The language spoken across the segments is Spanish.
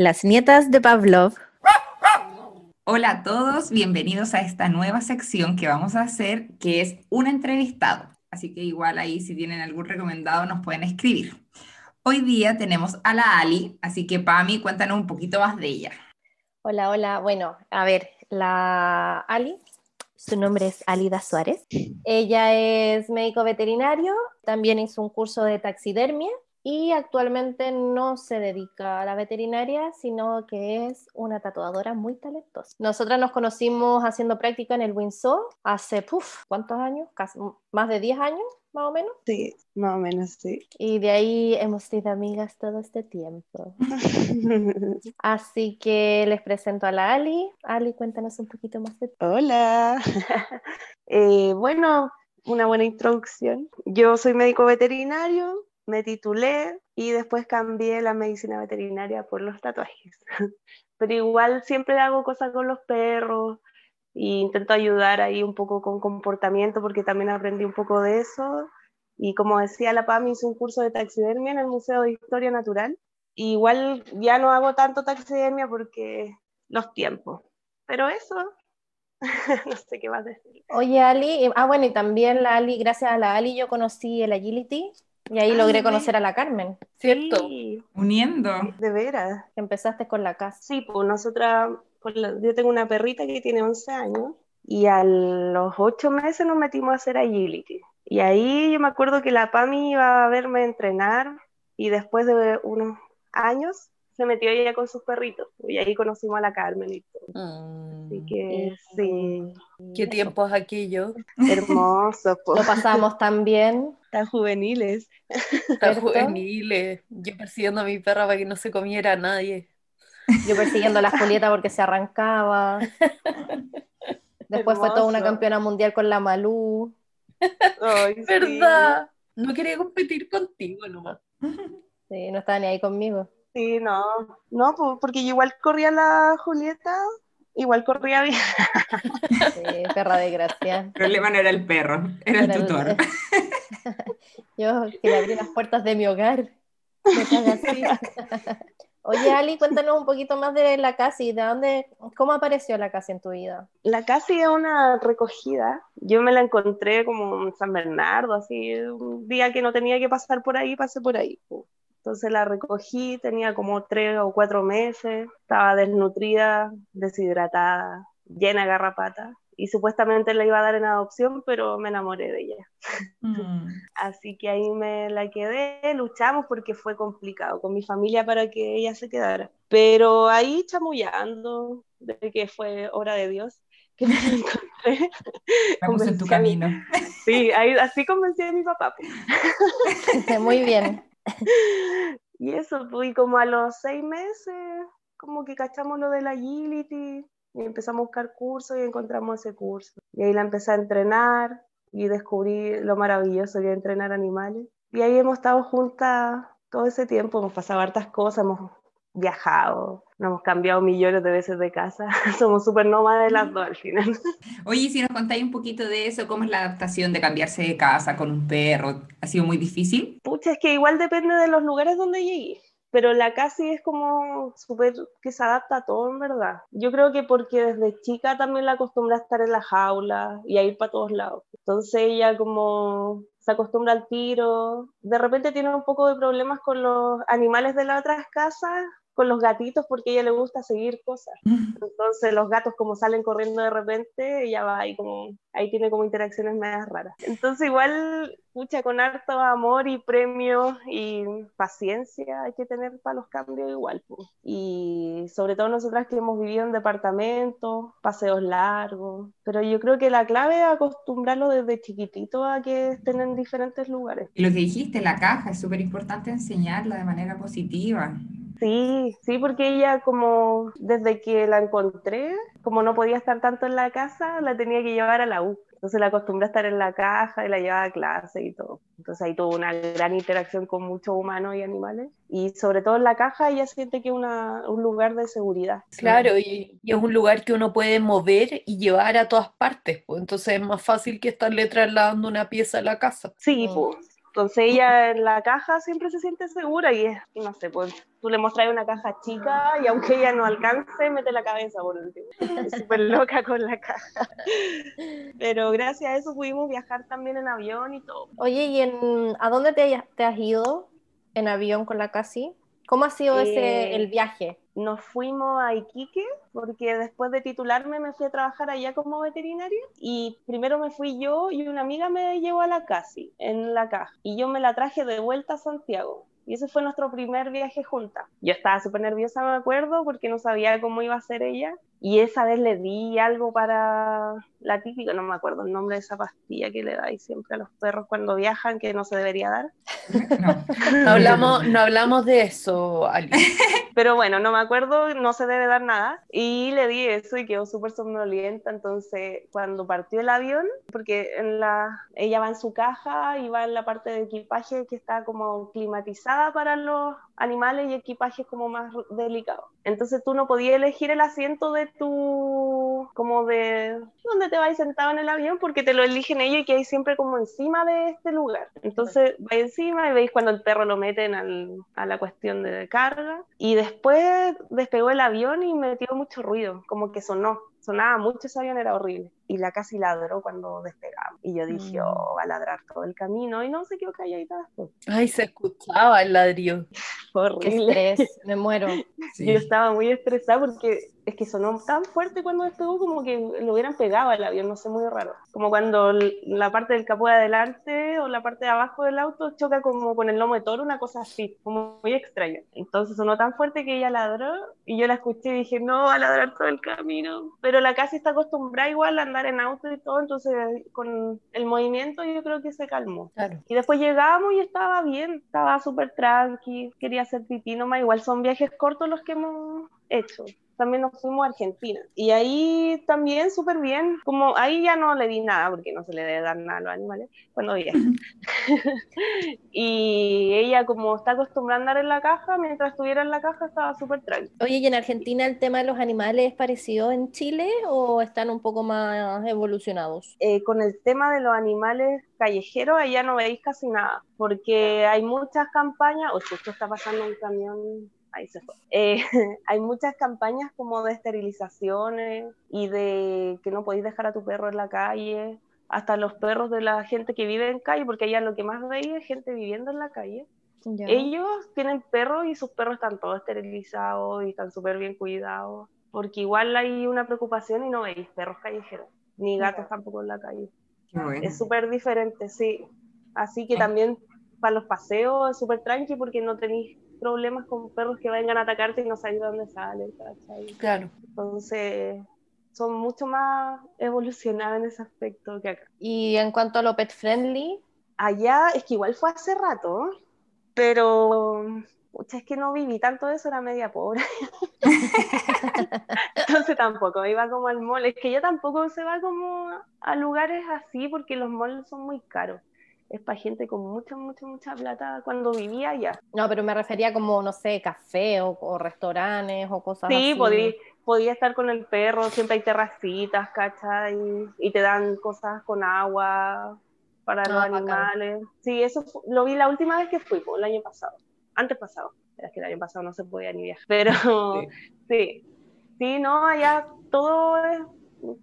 Las nietas de Pavlov. Hola a todos, bienvenidos a esta nueva sección que vamos a hacer, que es un entrevistado. Así que igual ahí si tienen algún recomendado nos pueden escribir. Hoy día tenemos a la Ali, así que Pami, cuéntanos un poquito más de ella. Hola, hola. Bueno, a ver, la Ali, su nombre es Alida Suárez. Ella es médico veterinario, también hizo un curso de taxidermia y actualmente no se dedica a la veterinaria, sino que es una tatuadora muy talentosa. Nosotras nos conocimos haciendo práctica en el Windsor hace, puff, ¿cuántos años? Casi, más de 10 años, más o menos. Sí, más o menos, sí. Y de ahí hemos sido amigas todo este tiempo. Así que les presento a la Ali. Ali, cuéntanos un poquito más de ti. Hola. Eh, bueno, una buena introducción. Yo soy médico veterinario, me titulé y después cambié la medicina veterinaria por los tatuajes. Pero igual siempre hago cosas con los perros e intento ayudar ahí un poco con comportamiento porque también aprendí un poco de eso. Y como decía la PAM, hice un curso de taxidermia en el Museo de Historia Natural. igual ya no hago tanto taxidermia porque los tiempos. Pero eso, no sé qué más decir. Oye, Ali, ah, bueno, y también la Ali, gracias a la Ali yo conocí el Agility, y ahí logré conocer a la Carmen, ¿cierto? Sí, Uniendo. de veras. Empezaste con la casa. Sí, pues nosotras, pues, yo tengo una perrita que tiene 11 años y a los 8 meses nos metimos a hacer agility. Y ahí yo me acuerdo que la PAMI iba a verme entrenar y después de unos años se metió ella con sus perritos y ahí conocimos a la Carmen y todo. Así que sí, ¿Qué tiempos aquellos? hermoso, Lo pues, pasamos tan bien. Tan juveniles. Tan ¿Cierto? juveniles. Yo persiguiendo a mi perra para que no se comiera a nadie. Yo persiguiendo a la Julieta porque se arrancaba. Después fue toda una campeona mundial con la Malú. Ay, sí. ¿Verdad? No quería competir contigo nomás. Sí, no estaba ni ahí conmigo. Sí, no, no, porque yo igual corría la Julieta, igual corría bien. Sí, perra de gracia. El problema no era el perro, era el Era el- tutor. Yo que le abrí las puertas de mi hogar. Así. Oye, Ali, cuéntanos un poquito más de la casa y de dónde, cómo apareció la casa en tu vida. La casi es una recogida. Yo me la encontré como en San Bernardo, así, un día que no tenía que pasar por ahí, pasé por ahí. Entonces la recogí, tenía como tres o cuatro meses, estaba desnutrida, deshidratada, llena de garrapata. Y supuestamente la iba a dar en adopción, pero me enamoré de ella. Mm. Así que ahí me la quedé, luchamos porque fue complicado con mi familia para que ella se quedara. Pero ahí chamullando de que fue obra de Dios que me encontré. Puse en tu camino. Sí, ahí, así convencí a mi papá. pues. Muy bien. Y eso, pues, y como a los seis meses, como que cachamos lo de la agility y empezamos a buscar cursos y encontramos ese curso. Y ahí la empecé a entrenar y descubrí lo maravilloso que es entrenar animales. Y ahí hemos estado juntas todo ese tiempo, hemos pasado hartas cosas, hemos viajado, nos hemos cambiado millones de veces de casa, somos súper nómadas las dos al final. Oye, si nos contáis un poquito de eso, ¿cómo es la adaptación de cambiarse de casa con un perro? ¿Ha sido muy difícil? Pucha, es que igual depende de los lugares donde llegué. Pero la casi es como súper que se adapta a todo, en verdad. Yo creo que porque desde chica también la acostumbra a estar en la jaula y a ir para todos lados. Entonces ella como se acostumbra al tiro. De repente tiene un poco de problemas con los animales de las otras casas, con los gatitos, porque a ella le gusta seguir cosas. Entonces los gatos como salen corriendo de repente, ella va ahí como, ahí tiene como interacciones medias raras. Entonces igual, pucha, con harto amor y premio y paciencia hay que tener para los cambios igual. Y sobre todo nosotras que hemos vivido en departamentos, paseos largos, pero yo creo que la clave es acostumbrarlo desde chiquitito a que estén en diferentes lugares. Y lo que dijiste, la caja, es súper importante enseñarla de manera positiva. Sí, sí, porque ella como desde que la encontré, como no podía estar tanto en la casa, la tenía que llevar a la U. Entonces la acostumbré a estar en la caja y la llevaba a clase y todo. Entonces ahí tuvo una gran interacción con muchos humanos y animales. Y sobre todo en la caja ella siente que es una, un lugar de seguridad. Claro, y, y es un lugar que uno puede mover y llevar a todas partes, pues entonces es más fácil que estarle trasladando una pieza a la casa. Sí, pues, Entonces ella en la caja siempre se siente segura y es, no sé, pues tú le mostras una caja chica y aunque ella no alcance, mete la cabeza por último. Es súper loca con la caja. Pero gracias a eso pudimos viajar también en avión y todo. Oye, ¿y en, a dónde te, te has ido en avión con la Casi? ¿Cómo ha sido ese, Eh, el viaje? Nos fuimos a Iquique porque después de titularme me fui a trabajar allá como veterinaria y primero me fui yo y una amiga me llevó a la CASI en la caja y yo me la traje de vuelta a Santiago. Y ese fue nuestro primer viaje juntas. Yo estaba súper nerviosa, me acuerdo, porque no sabía cómo iba a ser ella. Y esa vez le di algo para la típica, no me acuerdo el nombre de esa pastilla que le dais siempre a los perros cuando viajan, que no se debería dar. No. No hablamos, no hablamos de eso, Ali. Pero bueno, no me acuerdo, no se debe dar nada. Y le di eso y quedó súper somnolienta. Entonces, cuando partió el avión, porque en la, ella va en su caja y va en la parte de equipaje que está como climatizada para los animales y equipajes como más delicados. Entonces tú no podías elegir el asiento de tu, como de donde te vais sentado en el avión porque te lo eligen ellos y que hay siempre como encima de este lugar. Entonces va encima y veis cuando el perro lo meten al- a la cuestión de carga y después despegó el avión y metió mucho ruido, como que sonó. Sonaba mucho ese avión, era horrible. Y la casi ladró cuando despegamos. Y yo dije, Mm. oh, va a ladrar todo el camino. Y no se quedó calladita después. Ay, se escuchaba el ladrillo. Fue Qué horrible. estrés, me muero. Sí. Yo estaba muy estresada porque es que sonó tan fuerte cuando despegó como que lo hubieran pegado al avión, no sé, muy raro. Como cuando la parte del capó de adelante o la parte de abajo del auto choca como con el lomo de toro, una cosa así, como muy extraña. Entonces sonó tan fuerte que ella ladró y yo la escuché y dije, no, va a ladrar todo el camino. Pero la casi está acostumbrada igual a andar en auto y todo, entonces con el movimiento yo creo que se calmó. Claro. Y después llegamos y estaba bien, estaba súper tranqui, quería hacer pipí nomás, igual son viajes cortos los que hemos hecho. También nos fuimos a Argentina. Y ahí también súper bien. Como ahí ya no le di nada, porque no se le debe dar nada a los animales cuando viajan. y ella como está acostumbrada a andar en la caja, mientras estuviera en la caja estaba súper tranqui. Oye, ¿y en Argentina el tema de los animales es parecido en Chile o están un poco más evolucionados? eh, con el tema de los animales callejeros, allá no veis casi nada, porque hay muchas campañas, o justo está pasando un camión, ahí se fue, Eh, hay muchas campañas como de esterilizaciones y de que no podéis dejar a tu perro en la calle, hasta los perros de la gente que vive en calle, porque allá lo que más veis es gente viviendo en la calle. Ya. Ellos tienen perros y sus perros están todos esterilizados y están súper bien cuidados, porque igual hay una preocupación y no veis perros callejeros, ni gatos tampoco en la calle. Bueno. Es súper diferente, sí. Así que Ah. también para los paseos es súper tranqui porque no tenéis problemas con perros que vengan a atacarte y no sabéis de dónde salen, ¿cachai? Claro. Entonces, son mucho más evolucionados en ese aspecto que acá. Y en cuanto a lo pet friendly, Allá es que igual fue hace rato, pero pucha, es que no viví tanto eso, era media pobre. Entonces tampoco iba como al mall. Es que yo tampoco se va como a lugares así porque los malls son muy caros. Es para gente con mucha, mucha, mucha plata cuando vivía allá. no, pero me refería como, no sé, café o, o restaurantes o cosas Sí, así. podía, podía estar con el perro, siempre hay terracitas, ¿cachai? Y te dan cosas con agua para los Ah, bacán. animales. Sí, eso lo vi la última vez que fui, el año pasado. Antes pasado. Es que el año pasado no se podía ni viajar. Pero sí, sí, no, allá todo es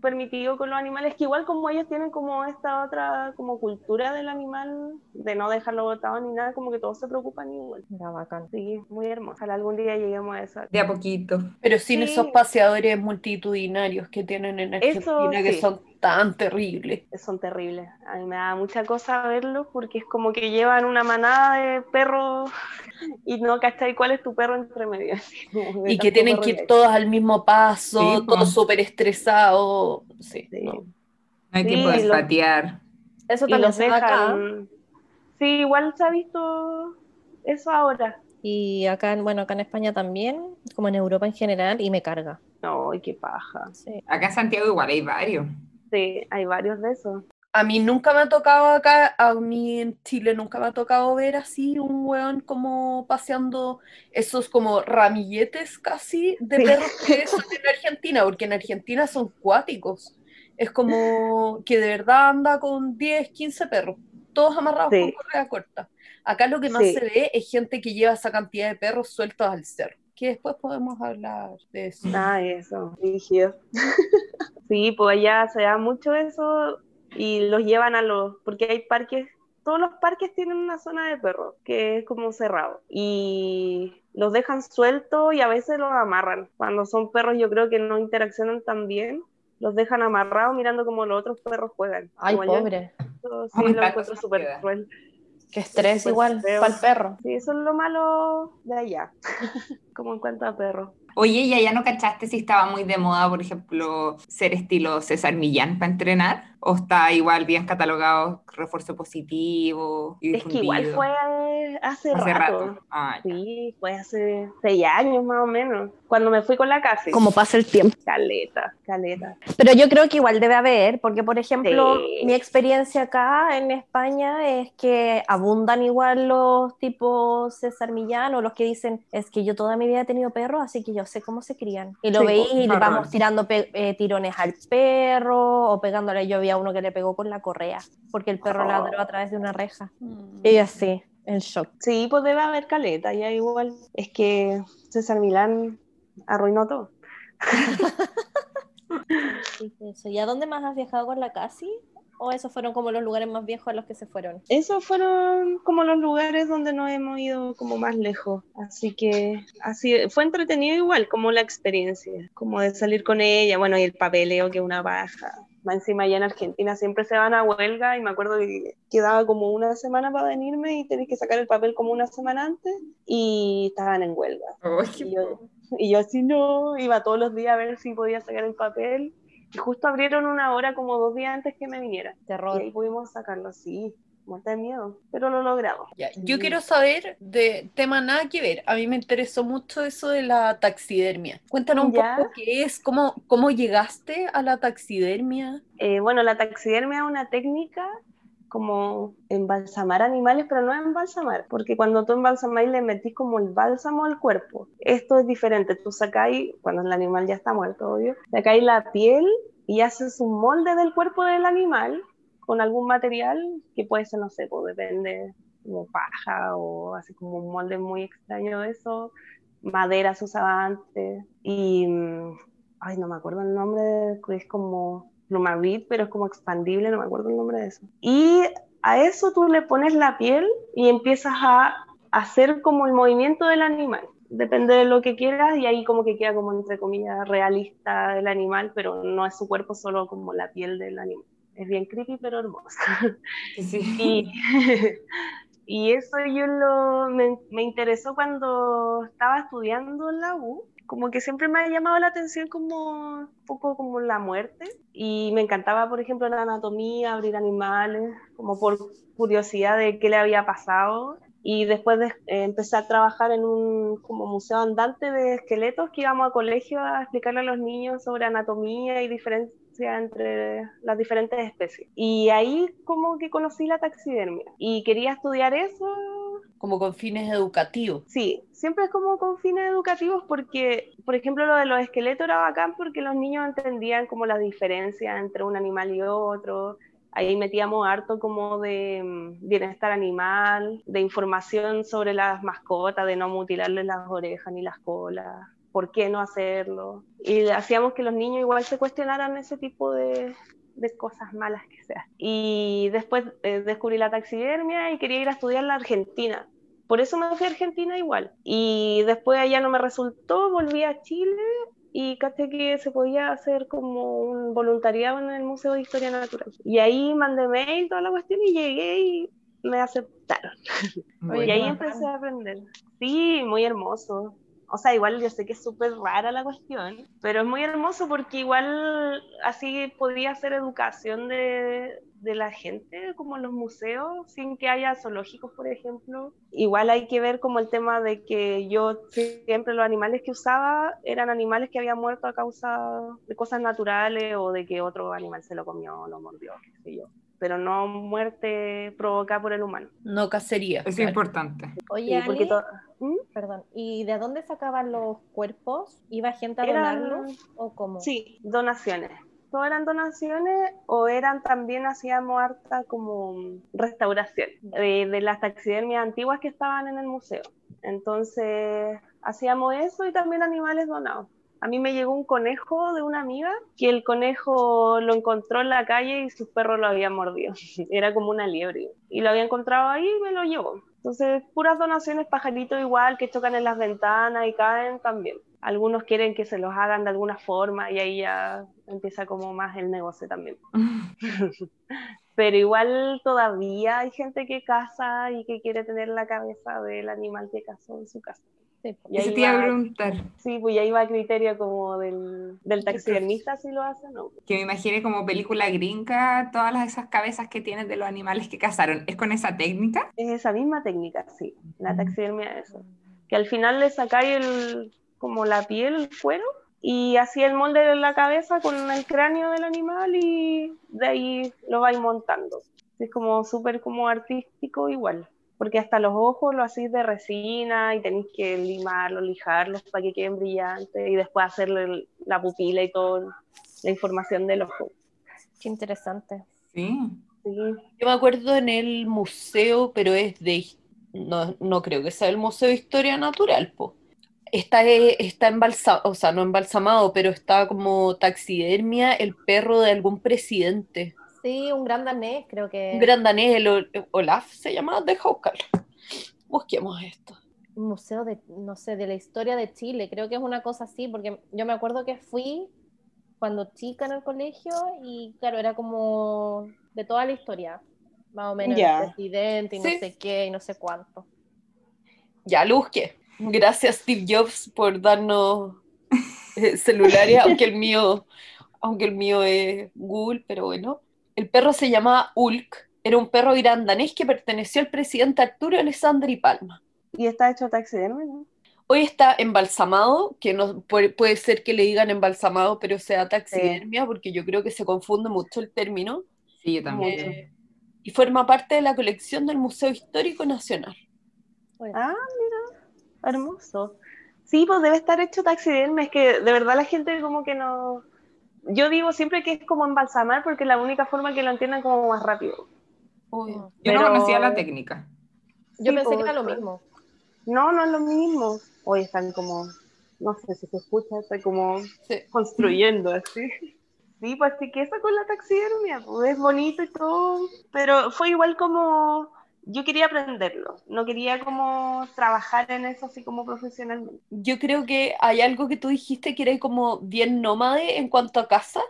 permitido con los animales, que igual como ellos tienen como esta otra como cultura del animal, de no dejarlo botado ni nada, como que todos se preocupan igual. Era bacán. Sí, muy hermoso. Ojalá algún día lleguemos a eso. De a poquito. Pero sin Sí. esos paseadores multitudinarios que tienen en Eso Argentina, que sí. son tan terribles. son terribles. A mí me da mucha cosa verlos porque es como que llevan una manada de perros y no cachai cuál es tu perro entre medio. Y que tienen que ir todos al mismo paso, Sí, todos súper estresados. Sí, Sí. no. No hay Sí, tiempo de lo- patear. Eso también los se da acá. dejan. Sí, igual se ha visto eso ahora. Y acá, en- bueno, acá en España también, como en Europa en general, y me carga. No, y qué paja. Sí. Acá en Santiago igual hay varios. Sí, hay varios de esos. A mí nunca me ha tocado acá, a mí en Chile nunca me ha tocado ver así un weón como paseando esos como ramilletes casi de Sí. perros que son en Argentina, porque en Argentina son cuáticos. Es como que de verdad anda con 10, 15 perros. todos amarrados Sí. con correa corta. Acá lo que más Sí. se ve es gente que lleva esa cantidad de perros sueltos al cerro, que después podemos hablar de eso. Ah, eso, rígido. sí, pues allá se da mucho eso y los llevan a los, porque hay parques, todos los parques tienen una zona de perros que es como cerrado y los dejan sueltos y a veces los amarran. Cuando son perros yo creo que no interaccionan tan bien, los dejan amarrados mirando como los otros perros juegan. Ay, Como yo pobre. eso sí lo encuentro súper cruel. Qué estrés súper igual para el perro. Sí, eso es lo malo de allá, como en cuanto a perros. Oye, ¿y allá no cachaste si estaba muy de moda, por ejemplo, ser estilo César Millán para entrenar? ¿O está igual bien catalogado refuerzo positivo y Es que igual fue hace, hace rato. rato. Ah. Sí, fue hace seis años más o menos, cuando me fui con la casa. Como pasa el tiempo. Caleta, caleta. Pero yo creo que igual debe haber, porque por ejemplo, Sí. mi experiencia acá en España es que abundan igual los tipos César Millán o los que dicen, es que yo toda mi vida he tenido perros, así que yo sé cómo se crían. Y lo Sí, veí y le vamos tirando eh, tirones al perro o pegándole. Yo vi uno que le pegó con la correa, porque el perro Oh. ladró a través de una reja. Mm. Y así, en shock. Sí, pues debe haber caleta, ya igual. Es que César Milán arruinó todo. ¿Y a dónde más has viajado con la Casi? ¿O esos fueron como los lugares más viejos a los que se fueron? Esos fueron como los lugares donde nos hemos ido como más lejos. Así que así fue entretenido igual, como la experiencia, como de salir con ella, bueno, y el papeleo que es una baja. Más encima allá en Argentina siempre se van a huelga y me acuerdo que quedaba como una semana para venirme y tenés que sacar el papel como una semana antes y estaban en huelga. Y yo, y yo así no, iba todos los días a ver si podía sacar el papel. Y justo abrieron una hora como dos días antes que me viniera. Y Terror. ahí pudimos sacarlo, sí, muerte de miedo, pero lo logramos. Ya, Yo Sí. quiero saber de tema nada que ver. A mí me interesó mucho eso de la taxidermia. Cuéntanos un Ya. poco qué es, cómo, cómo llegaste a la taxidermia. Eh, bueno, la taxidermia es una técnica como embalsamar animales, pero no embalsamar, porque cuando tú embalsamáis le metís como el bálsamo al cuerpo. Esto es diferente, tú sacáis, cuando el animal ya está muerto, obvio, sacáis la piel y haces un molde del cuerpo del animal con algún material que puede ser, no sé, pues depende, como paja o así como un molde muy extraño de eso, madera se usaba antes y, mm, ay, no me acuerdo el nombre, es como plumarit, pero es como expandible, no me acuerdo el nombre de eso. Y a eso tú le pones la piel y empiezas a hacer como el movimiento del animal. Depende de lo que quieras y ahí como que queda como entre comillas realista el animal, pero no es su cuerpo, solo como la piel del animal. Es bien creepy, pero hermoso. Sí. Y, y eso yo lo, me, me interesó cuando estaba estudiando en la U. Como que siempre me ha llamado la atención como un poco como la muerte. Y me encantaba, por ejemplo, la anatomía, abrir animales, como por curiosidad de qué le había pasado. Y después de, eh, empecé a trabajar en un como museo andante de esqueletos que íbamos a colegio a explicarle a los niños sobre anatomía y diferencia entre las diferentes especies. Y ahí como que conocí la taxidermia y quería estudiar eso. Como con fines educativos. Sí, siempre es como con fines educativos porque, por ejemplo, lo de los esqueletos era bacán porque los niños entendían como la diferencia entre un animal y otro. Ahí metíamos harto como de mm, bienestar animal, de información sobre las mascotas, de no mutilarles las orejas ni las colas, por qué no hacerlo. Y hacíamos que los niños igual se cuestionaran ese tipo de, de cosas malas que sean. Y después eh, descubrí la taxidermia y quería ir a estudiar la Argentina. Por eso me fui a Argentina igual. Y después allá no me resultó, volví a Chile y caché que se podía hacer como un voluntariado en el Museo de Historia Natural. Y ahí mandé mail, toda la cuestión, y llegué y me aceptaron. Y ahí empecé a aprender. Sí, muy hermoso. O sea, igual yo sé que es súper rara la cuestión, pero es muy hermoso porque igual así podía hacer educación de, de la gente, como los museos, sin que haya zoológicos, por ejemplo. Igual hay que ver como el tema de que yo siempre los animales que usaba eran animales que habían muerto a causa de cosas naturales o de que otro animal se lo comió o lo mordió, qué sé yo. Pero no muerte provocada por el humano. No cacería. Es claro. importante. Oye, Sí, porque Ali, to- ¿Mm? perdón, ¿y de dónde sacaban los cuerpos? ¿Iba gente a Eran- donarlos o cómo? Sí, donaciones. todas eran donaciones o eran también hacíamos harta como restauración de, de las taxidermias antiguas que estaban en el museo. Entonces hacíamos eso y también animales donados. A mí me llegó un conejo de una amiga que el conejo lo encontró en la calle y sus perros lo habían mordido. Era como una liebre. Y lo había encontrado ahí y me lo llevó. Entonces, puras donaciones, pajaritos igual, que chocan en las ventanas y caen también. Algunos quieren que se los hagan de alguna forma y ahí ya empieza como más el negocio también. Pero igual todavía hay gente que caza y que quiere tener la cabeza del animal que cazó en su casa. Sí, y ahí te iba a preguntar. Sí, pues ahí va a criterio como del, del taxidermista si lo hace, ¿no? Que me imagine como película gringa todas las, esas cabezas que tienen de los animales que cazaron. ¿Es con esa técnica? Es esa misma técnica, sí. La taxidermia es eso. Que al final le sacáis el, como la piel, el cuero, y así el molde de la cabeza con el cráneo del animal y de ahí lo vais montando. Es como súper como artístico igual porque hasta los ojos lo hacéis de resina y tenéis que limarlos, lijarlos para que queden brillantes y después hacerle la pupila y toda la información del ojo. Qué interesante. Sí. Sí. Yo me acuerdo en el museo, pero es de. No, no creo que sea el Museo de Historia Natural, po. Está, eh, está embalsamado, o sea, no embalsamado, pero está como taxidermia el perro de algún presidente. Sí, un gran danés, creo que. Un gran danés, el Olaf se llama, deja buscar. Busquemos esto. un museo de, no sé, de la historia de Chile, creo que es una cosa así, porque yo me acuerdo que fui cuando chica en el colegio y claro, era como de toda la historia, más o menos, el presidente y no Sí. sé qué y no sé cuánto. Ya lo busqué. Gracias Steve Jobs por darnos eh, celulares, aunque el mío, aunque el mío es Google, pero bueno. El perro se llamaba Ulk, era un perro irán danés que perteneció al presidente Arturo Alessandri Palma. Y está hecho taxidermia, ¿no? Hoy está embalsamado, que no puede, ser que le digan embalsamado, pero sea taxidermia, porque yo creo que se confunde mucho el término. Sí, yo también. Eh, y forma parte de la colección del Museo Histórico Nacional. Ah, mira, hermoso. Sí, pues debe estar hecho taxidermia, es que de verdad la gente como que no... Yo digo siempre que es como embalsamar porque es la única forma que lo entiendan como más rápido. Uy, Yo pero- no conocía la técnica. Yo Sí, pensé pues, que era lo pues. mismo. No, no es lo mismo. Hoy están como, no sé si se escucha, está como sí. construyendo así. Sí, pues sí que eso con la taxidermia, pues es bonito y todo, pero fue igual como, yo quería aprenderlo, no quería como trabajar en eso así como profesionalmente. Yo creo que hay algo que tú dijiste que era como bien nómade en cuanto a casa,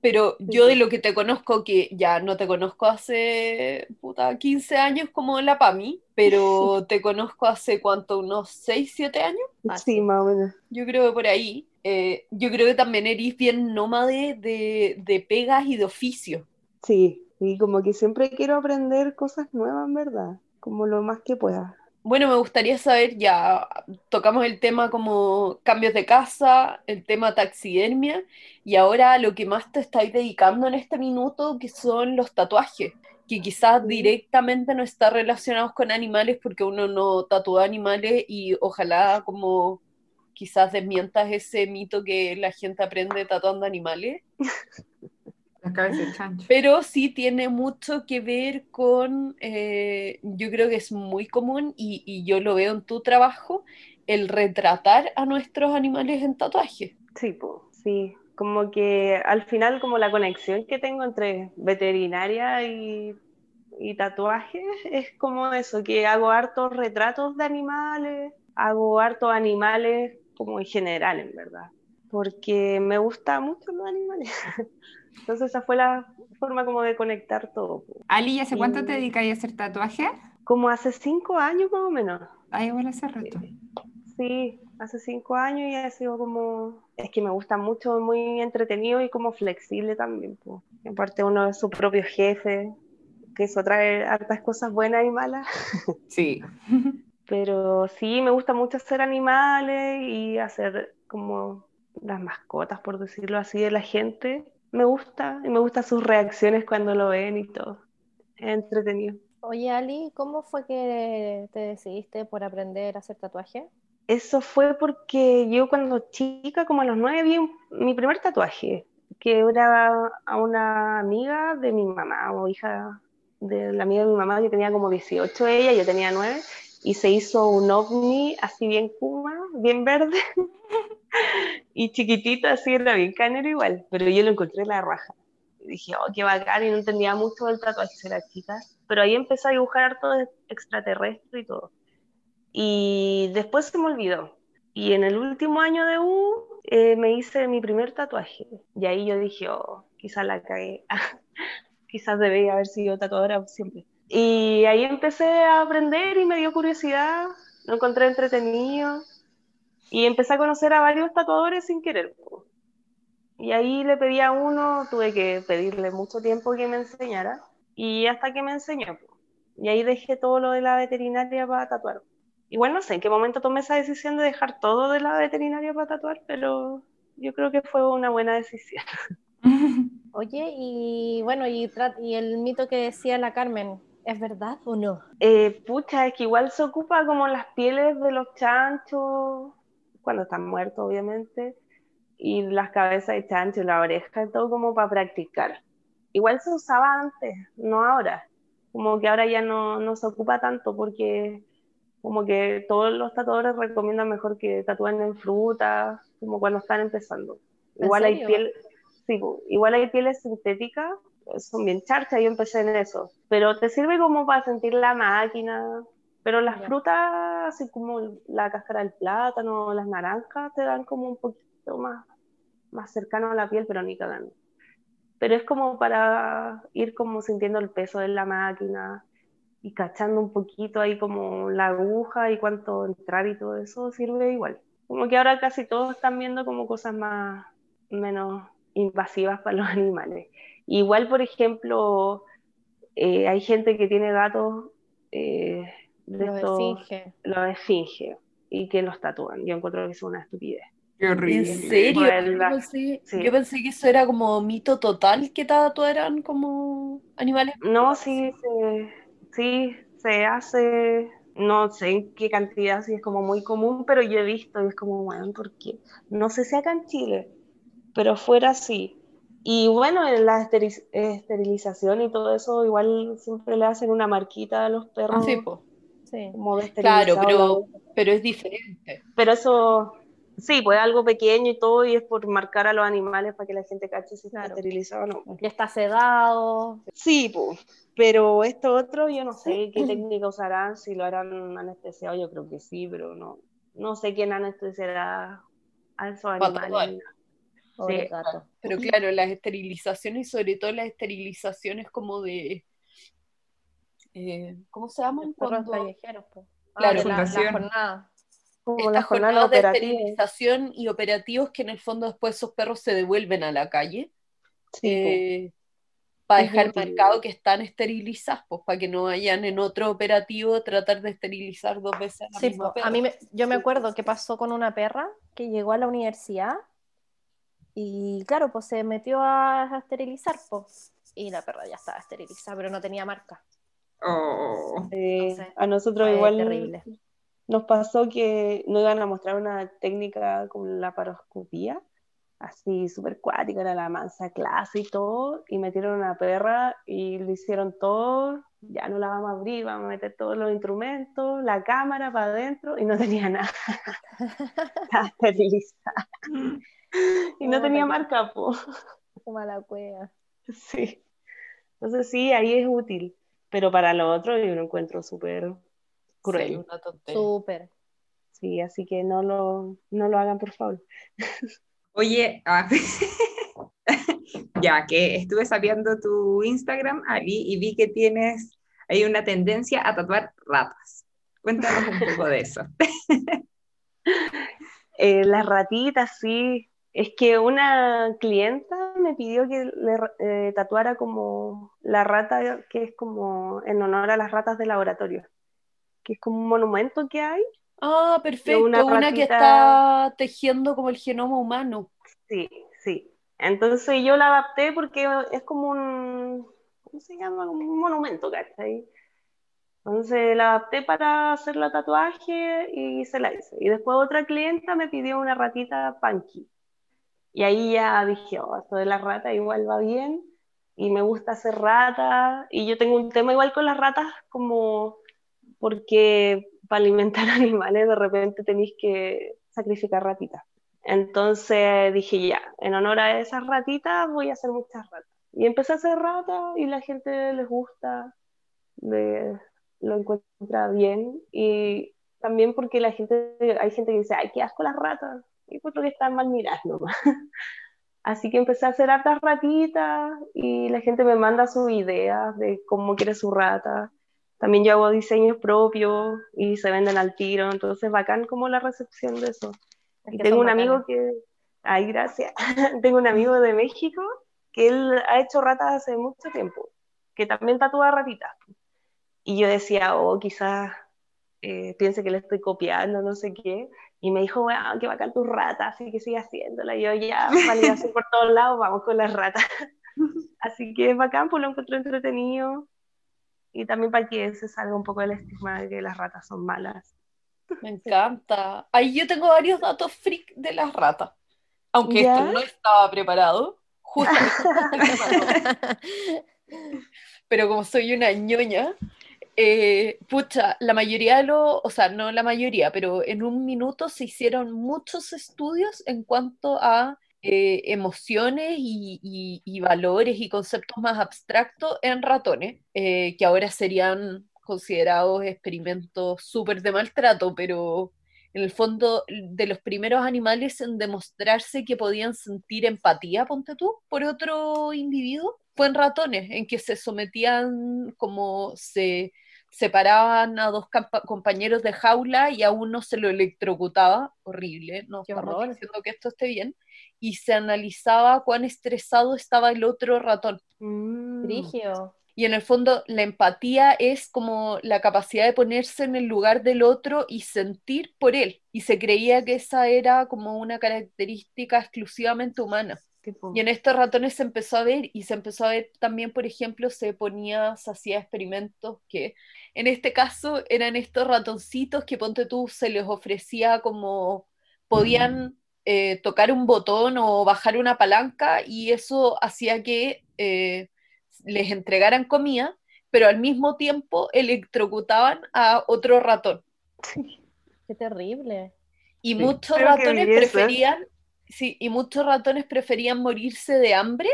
pero yo de lo que te conozco, que ya no te conozco hace puta 15 años como la PAMI, pero te conozco hace cuánto, unos 6, 7 años. Fácil. Sí, más o menos. Yo creo que por ahí. Eh, yo creo que también eres bien nómade de, de pegas y de oficio. Sí, y como que siempre quiero aprender cosas nuevas, en verdad, como lo más que pueda. Bueno, me gustaría saber, ya tocamos el tema como cambios de casa, el tema taxidermia, y ahora lo que más te estáis dedicando en este minuto, que son los tatuajes, que quizás directamente no están relacionados con animales porque uno no tatúa animales y ojalá como quizás desmientas ese mito que la gente aprende tatuando animales. La cabeza de chancho. Pero sí tiene mucho que ver con, eh, yo creo que es muy común y, y yo lo veo en tu trabajo, el retratar a nuestros animales en tatuaje. Sí, pues, sí, como que al final como la conexión que tengo entre veterinaria y, y tatuajes es como eso, que hago hartos retratos de animales, hago hartos animales como en general, en verdad, porque me gusta mucho los animales. Entonces esa fue la forma como de conectar todo. Ali, ¿y hace cuánto te dedicas a hacer tatuaje? Como hace cinco años más o menos. Ah, igual hace rato. Sí, hace cinco años y ha sido como, es que me gusta mucho, muy entretenido y como flexible también. Y Aparte uno es su propio jefe, que eso trae hartas cosas buenas y malas, Sí. pero sí, me gusta mucho hacer animales y hacer como las mascotas, por decirlo así, de la gente. Me gusta y me gustan sus reacciones cuando lo ven y todo. Es entretenido. Oye, Ali, ¿cómo fue que te decidiste por aprender a hacer tatuaje? Eso fue porque yo cuando chica, como a los nueve, vi mi primer tatuaje, que era a una amiga de mi mamá o hija de la amiga de mi mamá que tenía como 18 ella, yo tenía 9, y se hizo un ovni así bien kuma, bien verde, y chiquitito así, era bien canero igual, pero yo lo encontré en la raja. Dije, oh, qué bacán, y no entendía mucho el tatuaje, era chica, pero ahí empecé a dibujar todo extraterrestre y todo. Y después se me olvidó. Y en el último año de U eh, me hice mi primer tatuaje. Y ahí yo dije, oh, quizás la cagué. quizás debía haber sido tatuadora siempre. Y ahí empecé a aprender y me dio curiosidad, lo encontré entretenido y empecé a conocer a varios tatuadores sin querer. Y ahí le pedí a uno, tuve que pedirle mucho tiempo que me enseñara y hasta que me enseñó. Y ahí dejé todo lo de la veterinaria para tatuar. Igual no sé en qué momento tomé esa decisión de dejar todo de la veterinaria para tatuar, pero yo creo que fue una buena decisión. Oye, y bueno, y, y el mito que decía la Carmen, ¿es verdad o no? Eh, pucha, es que igual se ocupa como las pieles de los chanchos, cuando están muertos, obviamente, y las cabezas de chancho, la oreja, todo como para practicar. Igual se usaba antes, no ahora. Como que ahora ya no, no se ocupa tanto porque como que todos los tatuadores recomiendan mejor que tatúen en frutas, como cuando están empezando. Igual hay piel, sí, igual hay pieles sintéticas, son bien charchas, yo empecé en eso, pero te sirve como para sentir la máquina, pero las frutas, así como la cáscara del plátano, las naranjas, te dan como un poquito más, más cercano a la piel, pero ni cagando. Pero es como para ir como sintiendo el peso de la máquina y cachando un poquito ahí como la aguja y cuánto entrar y todo eso sirve igual. Como que ahora casi todos están viendo como cosas más, menos invasivas para los animales. Igual, por ejemplo, eh, hay gente que tiene gatos eh, de Los estos- esfinge. los esfinge y que los tatúan. Yo encuentro que es una estupidez. Qué horrible. ¿En serio? Bueno, Yo pensé, sí. yo pensé que eso era como mito total, que tatuaran como animales. No, sí, se, sí, se hace, no sé en qué cantidad, si es como muy común, pero yo he visto y es como, bueno, ¿por qué? No sé si acá en Chile, pero fuera así. Y bueno, en la esteri- esterilización y todo eso, igual siempre le hacen una marquita a los perros Sí. Sí. como de Claro, pero, pero es diferente. Pero eso, sí, pues es algo pequeño y todo, y es por marcar a los animales para que la gente cache si está esterilizado o no. Ya está sedado. Sí, pues, pero esto otro yo no sé qué técnica usarán, si lo harán anestesiado, yo creo que sí, pero no, no sé quién anestesiará a esos animales. Pobre Sí. gato. Pero claro, las esterilizaciones y sobre todo las esterilizaciones como de... eh, ¿cómo se llaman? Cuando- callejeros. Ah, Claro, de la, la jornada. Como la jornada de operativa. esterilización y operativos que en el fondo después esos perros se devuelven a la calle Sí, eh, para dejar útil. marcado que están esterilizadas, pues para que no vayan en otro operativo tratar de esterilizar dos veces a la Sí, misma po. perra. a mí me- yo me acuerdo que pasó con una perra que llegó a la universidad y claro, pues se metió a, a esterilizar, pues. Y la perra ya estaba esterilizada, pero no tenía marca. Oh. eh, Entonces, a nosotros igual terrible. nos pasó que nos iban a mostrar una técnica con la paroscopía, así súper cuática, era la mansa clase y todo, y metieron una perra y lo hicieron todo, ya no la vamos a abrir, vamos a meter todos los instrumentos, la cámara para adentro, y no tenía nada. Estaba esterilizada. Y no tenía marca, po. Mala cueva. Sí. Entonces sí, ahí es útil, pero para lo otro yo lo encuentro súper cruel. Súper. Sí, así que no lo, no lo hagan, por favor. Oye, ah, ya que estuve sabiendo tu Instagram, Ali, y vi que tienes ahí una tendencia a tatuar ratas. Cuéntanos un poco de eso. Eh, las ratitas, sí. Es que una clienta me pidió que le eh, tatuara como la rata, que es como en honor a las ratas de laboratorio, que es como un monumento que hay. Ah, perfecto, una una, que está tejiendo como el genoma humano. Sí, sí. Entonces yo la adapté porque es como un, ¿cómo se llama? Como un monumento, ¿cachai? Entonces la adapté para hacer la tatuaje y se la hice. Y después otra clienta me pidió una ratita punky. Y ahí ya dije, oh, esto de la rata igual va bien y me gusta hacer rata y yo tengo un tema igual con las ratas como porque para alimentar animales de repente tenéis que sacrificar ratitas. Entonces dije ya, en honor a esas ratitas voy a hacer muchas ratas. Y empecé a hacer ratas y la gente les gusta, lo encuentra bien y también porque la gente, hay gente que dice, ay, qué asco las ratas. Y que están mal miradas nomás. Así que empecé a hacer hartas ratitas y la gente me manda sus ideas de cómo quiere su rata. También yo hago diseños propios y se venden al tiro, entonces bacán como la recepción de eso. y tengo un amigo que, ay, gracias, tengo un amigo de México que él ha hecho ratas hace mucho tiempo, que también tatúa ratitas. Y yo decía, oh, quizás eh, piense que le estoy copiando, no sé qué. Y me dijo, bueno, qué bacán tus ratas, así que sigue haciéndola. Y yo ya, así por todos lados, vamos con las ratas. así que es bacán, pues lo encuentro entretenido. Y también para que se salga un poco del estigma de que las ratas son malas. Me encanta. Ahí yo tengo varios datos freak de las ratas. Aunque esto no estaba preparado, justo. Pero como soy una ñoña, eh, pucha, la mayoría de los, o sea, no la mayoría, pero en un minuto se hicieron muchos estudios en cuanto a eh, emociones y, valores y conceptos más abstractos en ratones, eh, que ahora serían considerados experimentos súper de maltrato, pero en el fondo de los primeros animales en demostrarse que podían sentir empatía, ponte tú, por otro individuo, fue en ratones, en que se sometían como se separaban a dos compañeros de jaula y a uno se lo electrocutaba, horrible, no estamos diciendo que esto esté bien, y se analizaba cuán estresado estaba el otro ratón. Mm. Y en el fondo la empatía es como la capacidad de ponerse en el lugar del otro y sentir por él. Y se creía que esa era como una característica exclusivamente humana. Y en estos ratones se empezó a ver, y se empezó a ver también, por ejemplo, se ponía, se hacía experimentos que en este caso eran estos ratoncitos que ponte tú, se les ofrecía como podían eh, tocar un botón o bajar una palanca y eso hacía que eh, les entregaran comida, pero al mismo tiempo electrocutaban a otro ratón. Qué terrible. Y muchos ratones preferían sí, y muchos ratones preferían morirse de hambre,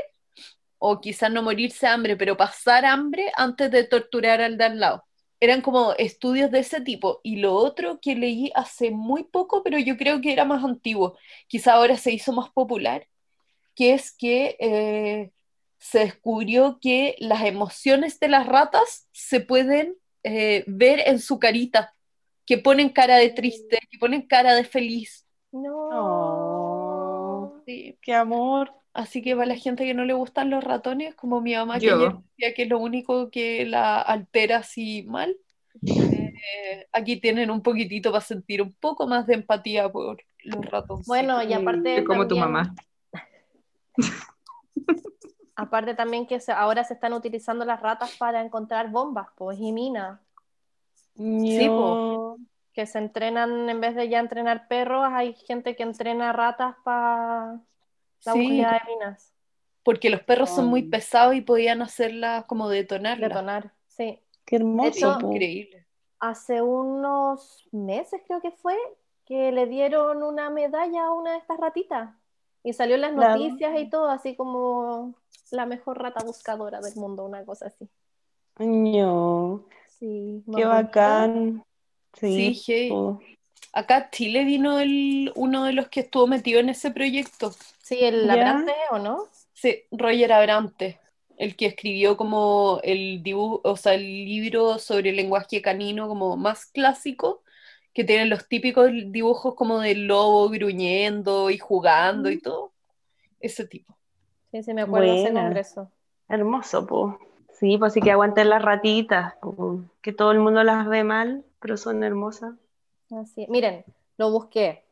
o quizás no morirse de hambre, pero pasar hambre antes de torturar al de al lado. Eran como estudios de ese tipo. Y lo otro que leí hace muy poco, pero yo creo que era más antiguo, quizá ahora se hizo más popular, que es que eh, se descubrió que las emociones de las ratas se pueden eh, ver en su carita, que ponen cara de triste, que ponen cara de feliz. No. Sí. Qué amor. Así que para la gente que no le gustan los ratones, como mi mamá, que decía que es lo único que la altera así mal, eh, aquí tienen un poquitito para sentir un poco más de empatía por los ratones. Bueno, y aparte. como tu mamá. aparte también que ahora se están utilizando las ratas para encontrar bombas, pues, y minas. Sí, pues que se entrenan, en vez de ya entrenar perros, hay gente que entrena ratas para la búsqueda de minas. Porque los perros son muy pesados y podían hacerlas como detonar. Detonar, sí. Qué hermoso. increíble. Hace unos meses creo que fue que le dieron una medalla a una de estas ratitas. Y salió en las noticias y todo, así como la mejor rata buscadora del mundo, una cosa así. Año. Sí, Qué bacán. Sí, Acá Chile vino el, uno de los que estuvo metido en ese proyecto. Sí, el Abrante, ¿o no? Sí, Roger Abrante, el que escribió como el dibujo, o sea, el libro sobre el lenguaje canino como más clásico, que tiene los típicos dibujos como del lobo gruñendo y jugando y todo. Ese tipo. Sí, sí, me acuerdo de ese congreso. Hermoso, pues. Sí, pues sí que aguanten las ratitas, que todo el mundo las ve mal, pero son hermosas. Así, miren, lo busqué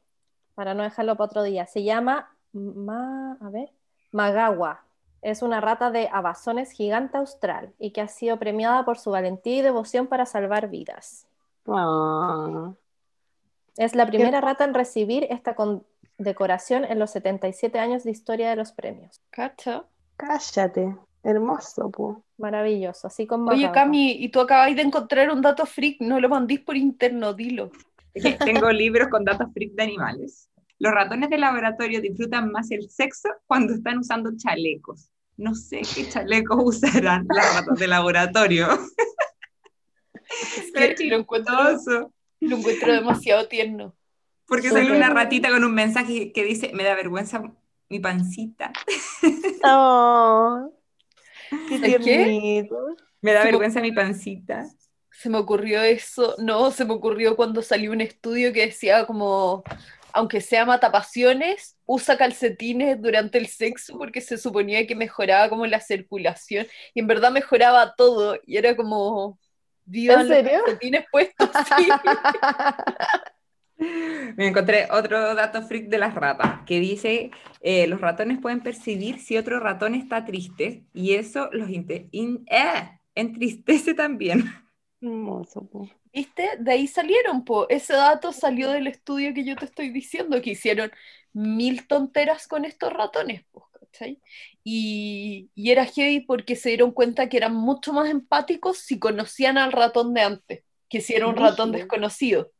para no dejarlo para otro día. Se llama, a ver, Magawa. Es una rata de Amazones gigante austral y que ha sido premiada por su valentía y devoción para salvar vidas. Ah. Es la primera rata en recibir esta decoración en los 77 años de historia de los premios. ¿Cacha? Cállate, hermoso, po. Maravilloso, así como... Oye, Cami, y tú acabáis de encontrar un dato freak, no lo mandís por interno, dilo. Tengo libros con datos freak de animales. Los ratones de laboratorio disfrutan más el sexo cuando están usando chalecos. No sé qué chalecos usarán los ratones de laboratorio. Es que lo encuentro, Chistoso. lo encuentro demasiado tierno. Porque sale una ratita con un mensaje que dice, me da vergüenza mi pancita. Oh, qué. Me da vergüenza mi pancita. Se me ocurrió eso, no, se me ocurrió cuando salió un estudio que decía como, aunque sea matapasiones, usa calcetines durante el sexo porque se suponía que mejoraba como la circulación y en verdad mejoraba todo y era como, ¿En los serio? calcetines puestos, sí. Me encontré otro dato freak de las ratas, que dice, eh, los ratones pueden percibir si otro ratón está triste y eso los in- ¡eh! entristece también. Hermoso, po. ¿Viste? De ahí salieron, po. Ese dato salió del estudio que yo te estoy diciendo, que hicieron mil tonteras con estos ratones, po, ¿cachai? Y, y era heavy porque se dieron cuenta que eran mucho más empáticos si conocían al ratón de antes, que si era un ratón desconocido.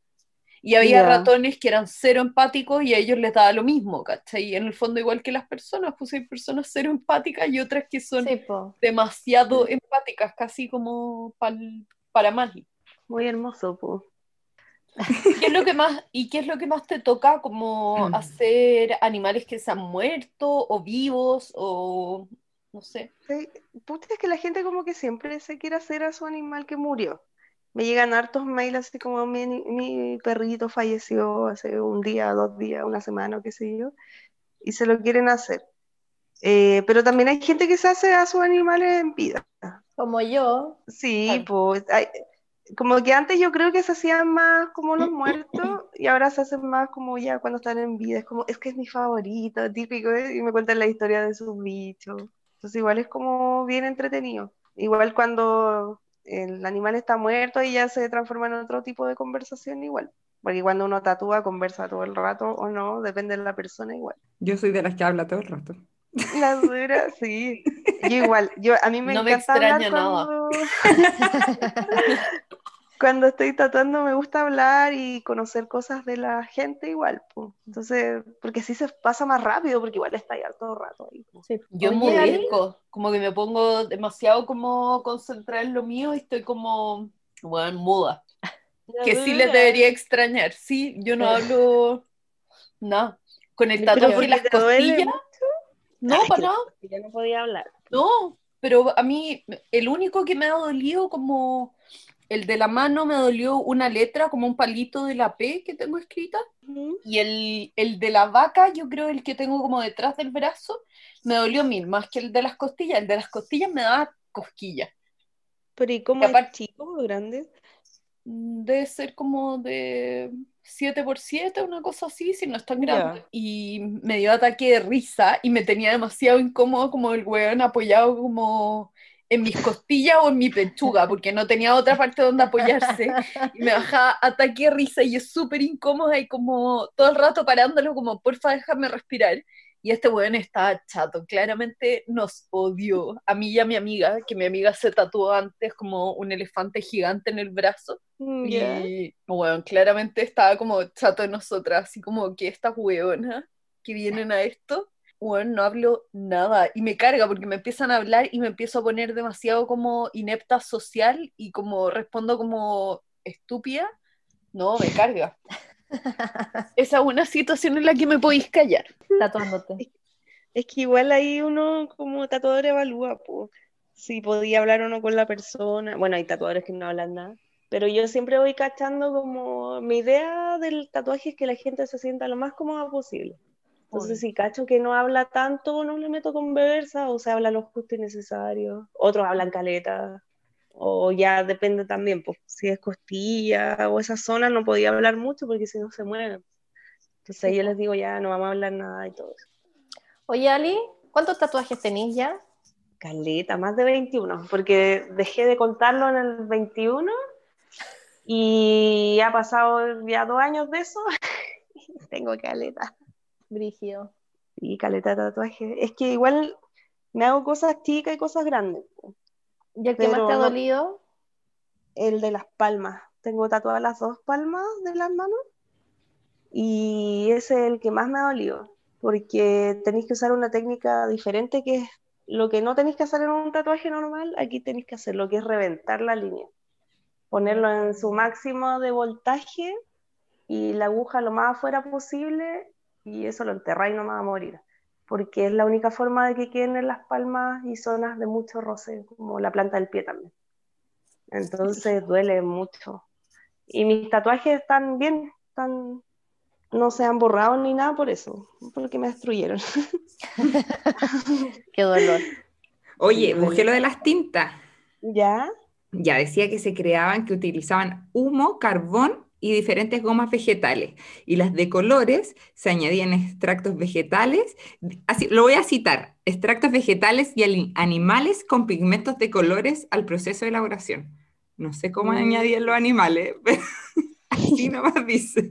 Y había ratones que eran cero empáticos y a ellos les daba lo mismo, ¿cachai? Y en el fondo igual que las personas, pues hay personas cero empáticas y otras que son Sí, demasiado empáticas, casi como pal- para mal. Muy hermoso, po. ¿Qué es lo que más, ¿Y qué es lo que más te toca como Mm. hacer animales que se han muerto o vivos o no sé? Sí, puta, es que la gente como que siempre se quiere hacer a su animal que murió. Me llegan hartos mails así como mi, mi perrito falleció hace un día, dos días, una semana o qué sé yo, y se lo quieren hacer. Eh, pero también hay gente que se hace a sus animales en vida. Como yo. Sí, Claro. pues hay- como que antes yo creo que se hacían más como los muertos y ahora se hacen más como ya cuando están en vida. Es como, es que es mi favorito, típico, ¿eh? Y me cuentan la historia de sus bichos. Entonces igual es como bien entretenido. Igual cuando el animal está muerto y ya se transforma en otro tipo de conversación igual. Porque cuando uno tatúa, conversa todo el rato o no, depende de la persona igual. Yo soy de las que habla todo el rato. La dura, sí. Yo igual, yo, a mí me No me encanta hablar extraña nada. cuando... cuando estoy tatuando me gusta hablar y conocer cosas de la gente igual, po. Entonces, porque así se pasa más rápido, porque igual está ya todo el rato ahí. Sí. Yo enmudezco, como que me pongo demasiado como concentrada en lo mío y estoy como, bueno, muda. Que sí les debería extrañar. Sí, yo no hablo nada. Con el tatuaje y las duele costillas, no, Ay, para que Ya no podía hablar. No, pero a mí el único que me ha dolido como el de la mano me dolió una letra, como un palito de la P que tengo escrita. Y el, el de la vaca, yo creo el que tengo como detrás del brazo, me dolió mil, más que el de las costillas. El de las costillas me daba cosquillas. Pero ¿y cómo aparte- chico o grande? Mm, Debe ser como de 7 por 7 una cosa así, si no es tan grande. Y me dio ataque de risa y me tenía demasiado incómodo como el weón apoyado como en mis costillas o en mi pechuga, porque no tenía otra parte donde apoyarse. Y me bajaba ataque de risa y es súper incómoda y como todo el rato parándolo como, porfa, déjame respirar. Y este weón estaba chato, claramente nos odió, a mí y a mi amiga, que mi amiga se tatuó antes como un elefante gigante en el brazo. Mm, Ya. Y, bueno, claramente estaba como chato de nosotras, así como que estas hueonas que vienen a esto, bueno, no hablo nada y me carga porque me empiezan a hablar y me empiezo a poner demasiado como inepta social y como respondo como estúpida, no, me carga. Esa es una situación en la que me podéis callar. Tatuándote. Es que igual ahí uno como tatuador evalúa, po, si podía hablar o no con la persona. Bueno, hay tatuadores que no hablan nada, pero yo siempre voy cachando como mi idea del tatuaje es que la gente se sienta lo más cómoda posible. Entonces, si cacho que no habla tanto, no le meto conversa, o se habla lo justo y necesario. Otros hablan caleta, o ya depende también, pues, si es costilla o esa zona, no podía hablar mucho porque si no se mueven. Entonces, Sí, yo les digo ya, no vamos a hablar nada y todo eso. Oye, Ali, ¿cuántos tatuajes tenéis ya? Caleta, más de 21, porque dejé de contarlo en el 21 y ha pasado ya dos años de eso. Tengo caleta. Brígido. Y caleta de tatuaje. Es que igual me hago cosas chicas y cosas grandes. ¿Y el que más te ha dolido? El de las palmas. Tengo tatuadas las dos palmas de las manos. Y ese es el que más me ha dolido. Porque tenéis que usar una técnica diferente que es lo que no tenéis que hacer en un tatuaje normal, aquí tenéis que hacer lo que es reventar la línea. Ponerlo en su máximo de voltaje y la aguja lo más afuera posible y eso lo enterráis y no me va a morir. Porque es la única forma de que queden en las palmas y zonas de mucho roce, como la planta del pie también. Entonces duele mucho. Y mis tatuajes están bien, están, no se han borrado ni nada por eso, porque me destruyeron. Qué dolor. Oye, busqué lo de las tintas. ¿Ya? Ya decía que se creaban, que utilizaban humo, carbón y diferentes gomas vegetales. Y las de colores se añadían extractos vegetales. Así, lo voy a citar. Extractos vegetales y animales con pigmentos de colores al proceso de elaboración. No sé cómo Mm. añadían los animales, pero así nomás dice.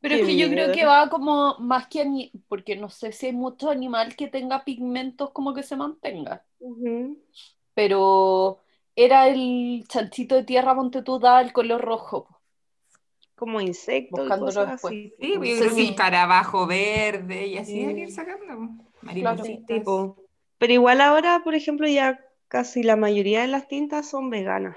Pero Qué es que yo creo que va como más que porque no sé si hay mucho animal que tenga pigmentos como que se mantenga. Pero era el chanchito de tierra, ponte tú, daba el color rojo. Como insectos y Buscándolo cosas después. así. Sí, yo Sí, creo que sí. el carabajo verde y así Sí. hay que ir sacando. Claro. Maripositas. Tipo. Pero igual ahora, por ejemplo, ya casi la mayoría de las tintas son veganas.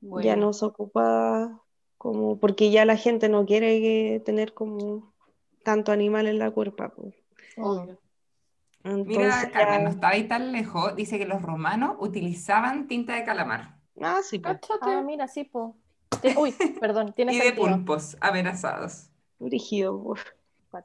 Ya Bueno, no se ocupa como, porque ya la gente no quiere que- tener como tanto animal en la cuerpa. pues. obvio. Mira, Entonces Carmen, no ya... estaba ahí tan lejos. Dice que los romanos utilizaban tinta de calamar Ah, sí, pues. Ah, mira, sí, po. Uy, perdón, tiene y de pulpos amenazados. Brígido, uf.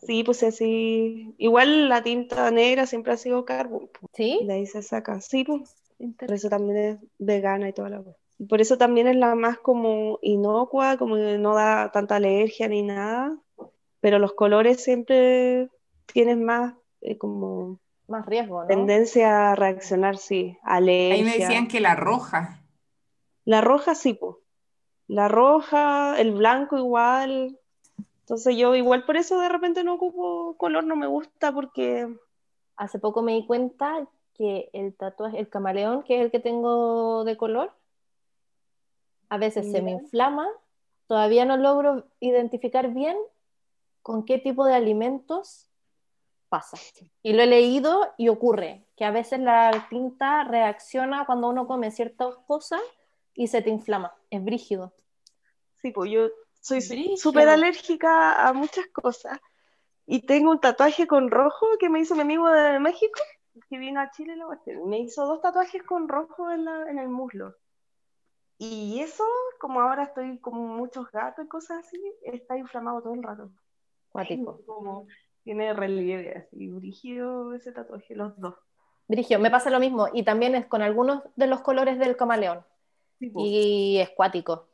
Sí, pues así. Igual la tinta negra siempre ha sido carbón. ¿Sí? De ahí se saca. Sí, pues. Por eso también es vegana y toda la cosa. Por eso también es la más como inocua, como que no da tanta alergia ni nada. Pero los colores siempre tienen más eh, como Más riesgo, ¿no? tendencia a reaccionar, sí. Ahí me Alergia. decían que la roja. La roja sí, pues. La roja, el blanco igual. Entonces yo igual por eso de repente no ocupo color, no me gusta porque Hace poco me di cuenta que el tatuaje, el camaleón, que es el que tengo de color, a veces se me inflama. Todavía no logro identificar bien con qué tipo de alimentos pasa. Y lo he leído y ocurre que a veces la tinta reacciona cuando uno come ciertas cosas y se te inflama. Es brígido. Sí, pues yo soy súper alérgica a muchas cosas. Y tengo un tatuaje con rojo que me hizo mi amigo de México, que vino a Chile cuestión. Me hizo dos tatuajes con rojo en, la- en el muslo. Y eso, como ahora estoy con muchos gatos y cosas así, está inflamado todo el rato. Cuático. Como tiene relieve así, brígido ese tatuaje, los dos. Brígido, me pasa lo mismo. Y también es con algunos de los colores del camaleón. Sí, pues. Y es cuático.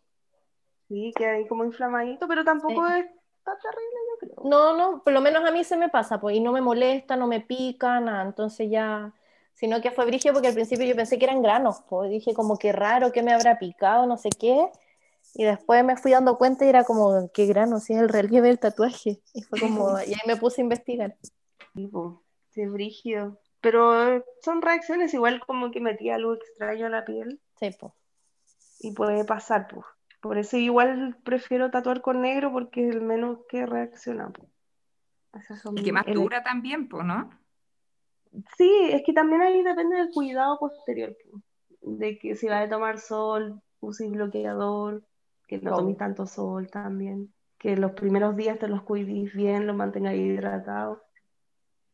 Sí, queda ahí como inflamadito, pero tampoco es tan terrible, yo creo. No, no, por lo menos a mí se me pasa, pues, y no me molesta, no me pica, nada, entonces ya, sino que fue brígido porque al principio yo pensé que eran granos, pues, dije como que raro, que me habrá picado, no sé qué, y después me fui dando cuenta y era como, qué grano, si es el relieve del tatuaje, y fue como, y ahí me puse a investigar. Po, sí, es brígido. Pero son reacciones igual como que metí algo extraño a la piel Sí, pues. Y puede pasar, pues. Por eso igual prefiero tatuar con negro porque es el menos que reacciona, son El que más el- dura también, pues, ¿no? Sí, es que también ahí depende del cuidado posterior, po. De que si vas a tomar sol, uses bloqueador, que no tomes tanto sol también, que los primeros días te los cuides bien, los mantengas hidratados.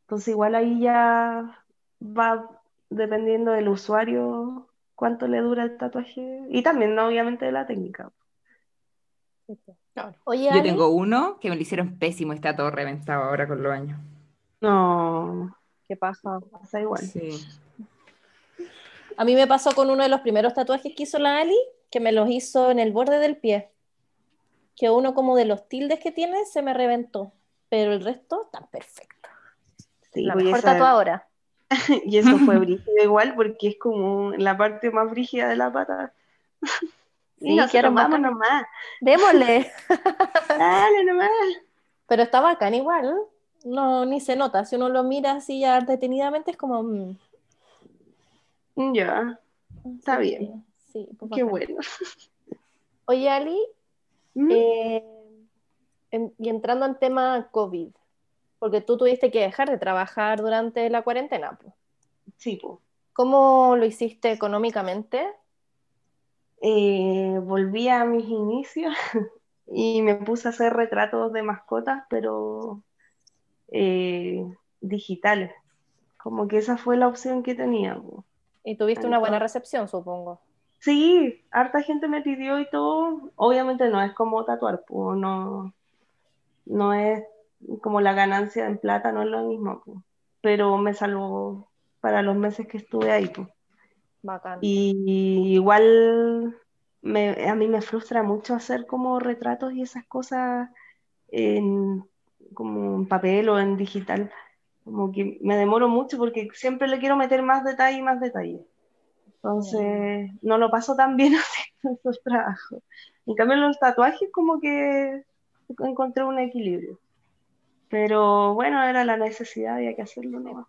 Entonces igual ahí ya va dependiendo del usuario cuánto le dura el tatuaje y también obviamente de la técnica. Claro. Oye, Yo tengo uno que me lo hicieron pésimo y está todo reventado ahora con los años. No, ¿qué pasa? pasa igual. Sí. A mí me pasó con uno de los primeros tatuajes que hizo la Ali, que me los hizo en el borde del pie, que uno como de los tildes que tiene se me reventó, pero el resto está perfecto. Sí, la mejor tatuadora. Y eso fue brígido igual porque es como la parte más brígida de la pata. Y Sí, nosotros quedaron vamos nomás, Démosle. dale nomás. Pero está bacán igual, no, ni se nota. Si uno lo mira así ya detenidamente es como... mm, Ya, está sí, bien. Sí, pues Qué bueno. Oye, Ali, Mm, eh, en- y entrando en tema COVID, porque tú tuviste que dejar de trabajar durante la cuarentena, pues. Sí, pues. ¿Cómo lo hiciste económicamente? Eh, volví a mis inicios y me puse a hacer retratos de mascotas, pero eh, digitales. Como que esa fue la opción que tenía. po. Y tuviste una buena Entonces- recepción, supongo. Sí, harta gente me pidió y todo. Obviamente no es como tatuar, po, no, no es como la ganancia en plata, no es lo mismo, po. Pero me salvó para los meses que estuve ahí. po. Bacán. Y igual me- a mí me frustra mucho hacer como retratos y esas cosas en, como en papel o en digital. Como que me demoro mucho porque siempre le quiero meter más detalle y más detalle. Entonces, no lo paso tan bien haciendo esos trabajos. En cambio, en los tatuajes como que encontré un equilibrio. Pero bueno, era la necesidad, había que hacerlo, ¿no?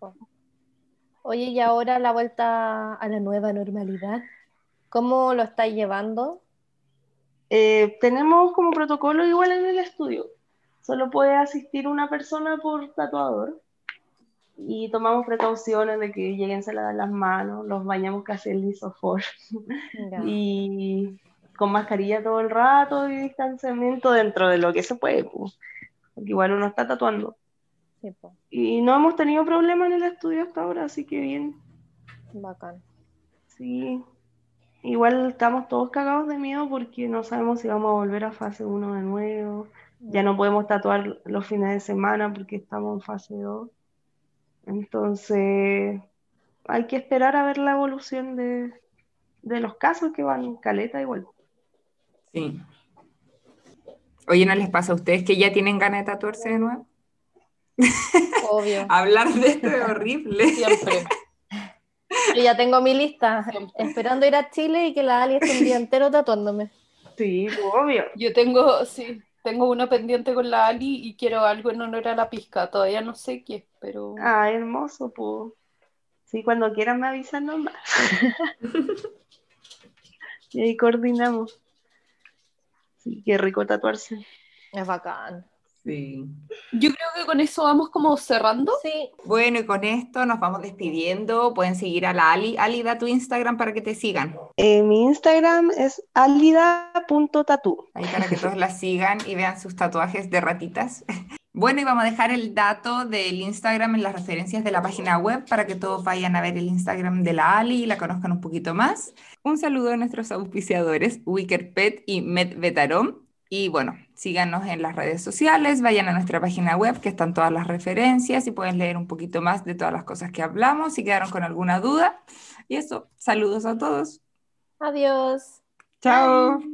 Oye, y ahora la vuelta a la nueva normalidad, ¿cómo lo estáis llevando? Eh, tenemos como protocolo igual en el estudio. Solo puede asistir una persona por tatuador. Y tomamos precauciones de que lleguen se lavan las manos, los bañamos casi en lisofor. Ya. Y con mascarilla todo el rato y distanciamiento dentro de lo que se puede, pues, porque igual uno está tatuando. Sí, Y no hemos tenido problemas en el estudio hasta ahora, así que bien. bacán. Sí. Igual estamos todos cagados de miedo porque no sabemos si vamos a volver a fase 1 de nuevo. Ya no podemos tatuar los fines de semana porque estamos en fase 2. Entonces, hay que esperar a ver la evolución de, de los casos que van caleta igual. Sí. Oye, ¿no les pasa a ustedes que ya tienen ganas de tatuarse de nuevo? Obvio. Hablar de esto es horrible. Siempre. Yo ya tengo mi lista, Siempre. esperando ir a Chile y que la Ali esté un día entero tatuándome. Sí, obvio. Yo tengo, sí, tengo una pendiente con la Ali y quiero algo en honor a la pizca. Todavía no sé qué, pero Ah, hermoso, pues. Sí, cuando quieran me avisan nomás. Y ahí coordinamos. Sí, qué rico tatuarse. Es bacán. Sí. yo creo que con eso vamos como cerrando. Sí, Bueno, y con esto nos vamos despidiendo. Pueden seguir a la Ali. Ali, da tu Instagram para que te sigan. Eh, mi Instagram es alida.tatu. Ahí para que todos la sigan y vean sus tatuajes de ratitas. Bueno, y vamos a dejar el dato del Instagram en las referencias de la página web para que todos vayan a ver el Instagram de la Ali y la conozcan un poquito más. Un saludo a nuestros auspiciadores, Wickerpet y MedVetarom. Y bueno, síganos en las redes sociales, vayan a nuestra página web que están todas las referencias y pueden leer un poquito más de todas las cosas que hablamos si quedaron con alguna duda. Y eso, saludos a todos. adiós. Chao.